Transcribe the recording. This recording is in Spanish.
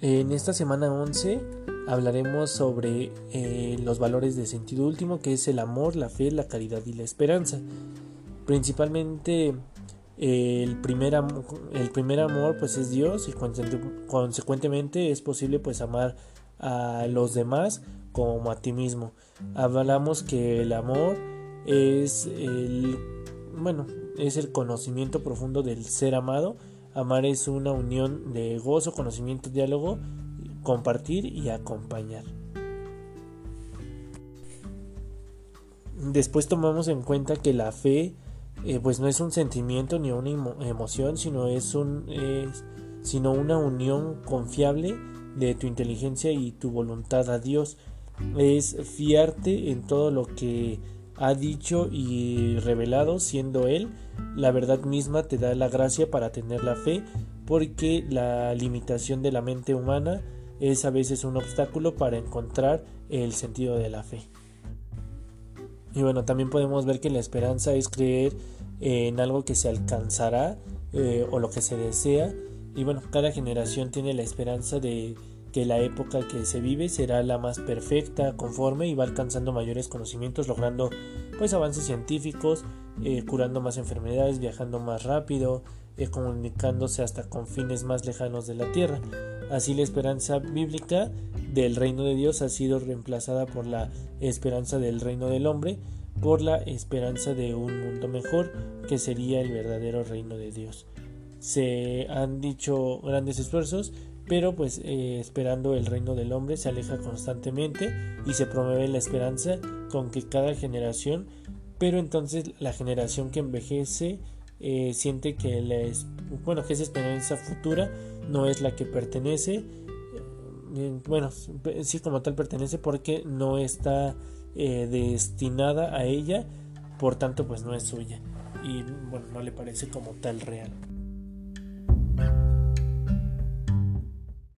esta semana 11 hablaremos sobre eh, los valores de sentido último, que es el amor, la fe, la caridad y la esperanza. Principalmente el, primer el primer amor pues es Dios y consecuentemente es posible pues amar a los demás como a ti mismo. Hablamos que el amor es el bueno, es el conocimiento profundo del ser amado. Amar es una unión de gozo, conocimiento, diálogo, compartir y acompañar. Después tomamos en cuenta que la fe eh, pues no es un sentimiento ni una emoción, sino es un sino una unión confiable de tu inteligencia y tu voluntad a Dios. Es fiarte en todo lo que ha dicho y revelado, siendo Él la verdad misma te da la gracia para tener la fe, porque la limitación de la mente humana es a veces un obstáculo para encontrar el sentido de la fe. Y bueno, también podemos ver que la esperanza es creer en algo que se alcanzará eh, o lo que se desea. Y bueno, cada generación tiene la esperanza de que la época que se vive será la más perfecta, conforme y va alcanzando mayores conocimientos, logrando pues avances científicos, eh, curando más enfermedades, viajando más rápido, eh, comunicándose hasta con fines más lejanos de la tierra. Así la esperanza bíblica del reino de Dios ha sido reemplazada por la esperanza del reino del hombre, por la esperanza de un mundo mejor que sería el verdadero reino de Dios. Se han dicho grandes esfuerzos, pero pues eh, esperando el reino del hombre se aleja constantemente y se promueve la esperanza con que cada generación, pero entonces la generación que envejece eh, siente que la bueno que esa esperanza futura no es la que pertenece, eh, bueno sí como tal pertenece porque no está destinada a ella, por tanto pues no es suya y bueno no le parece como tal real.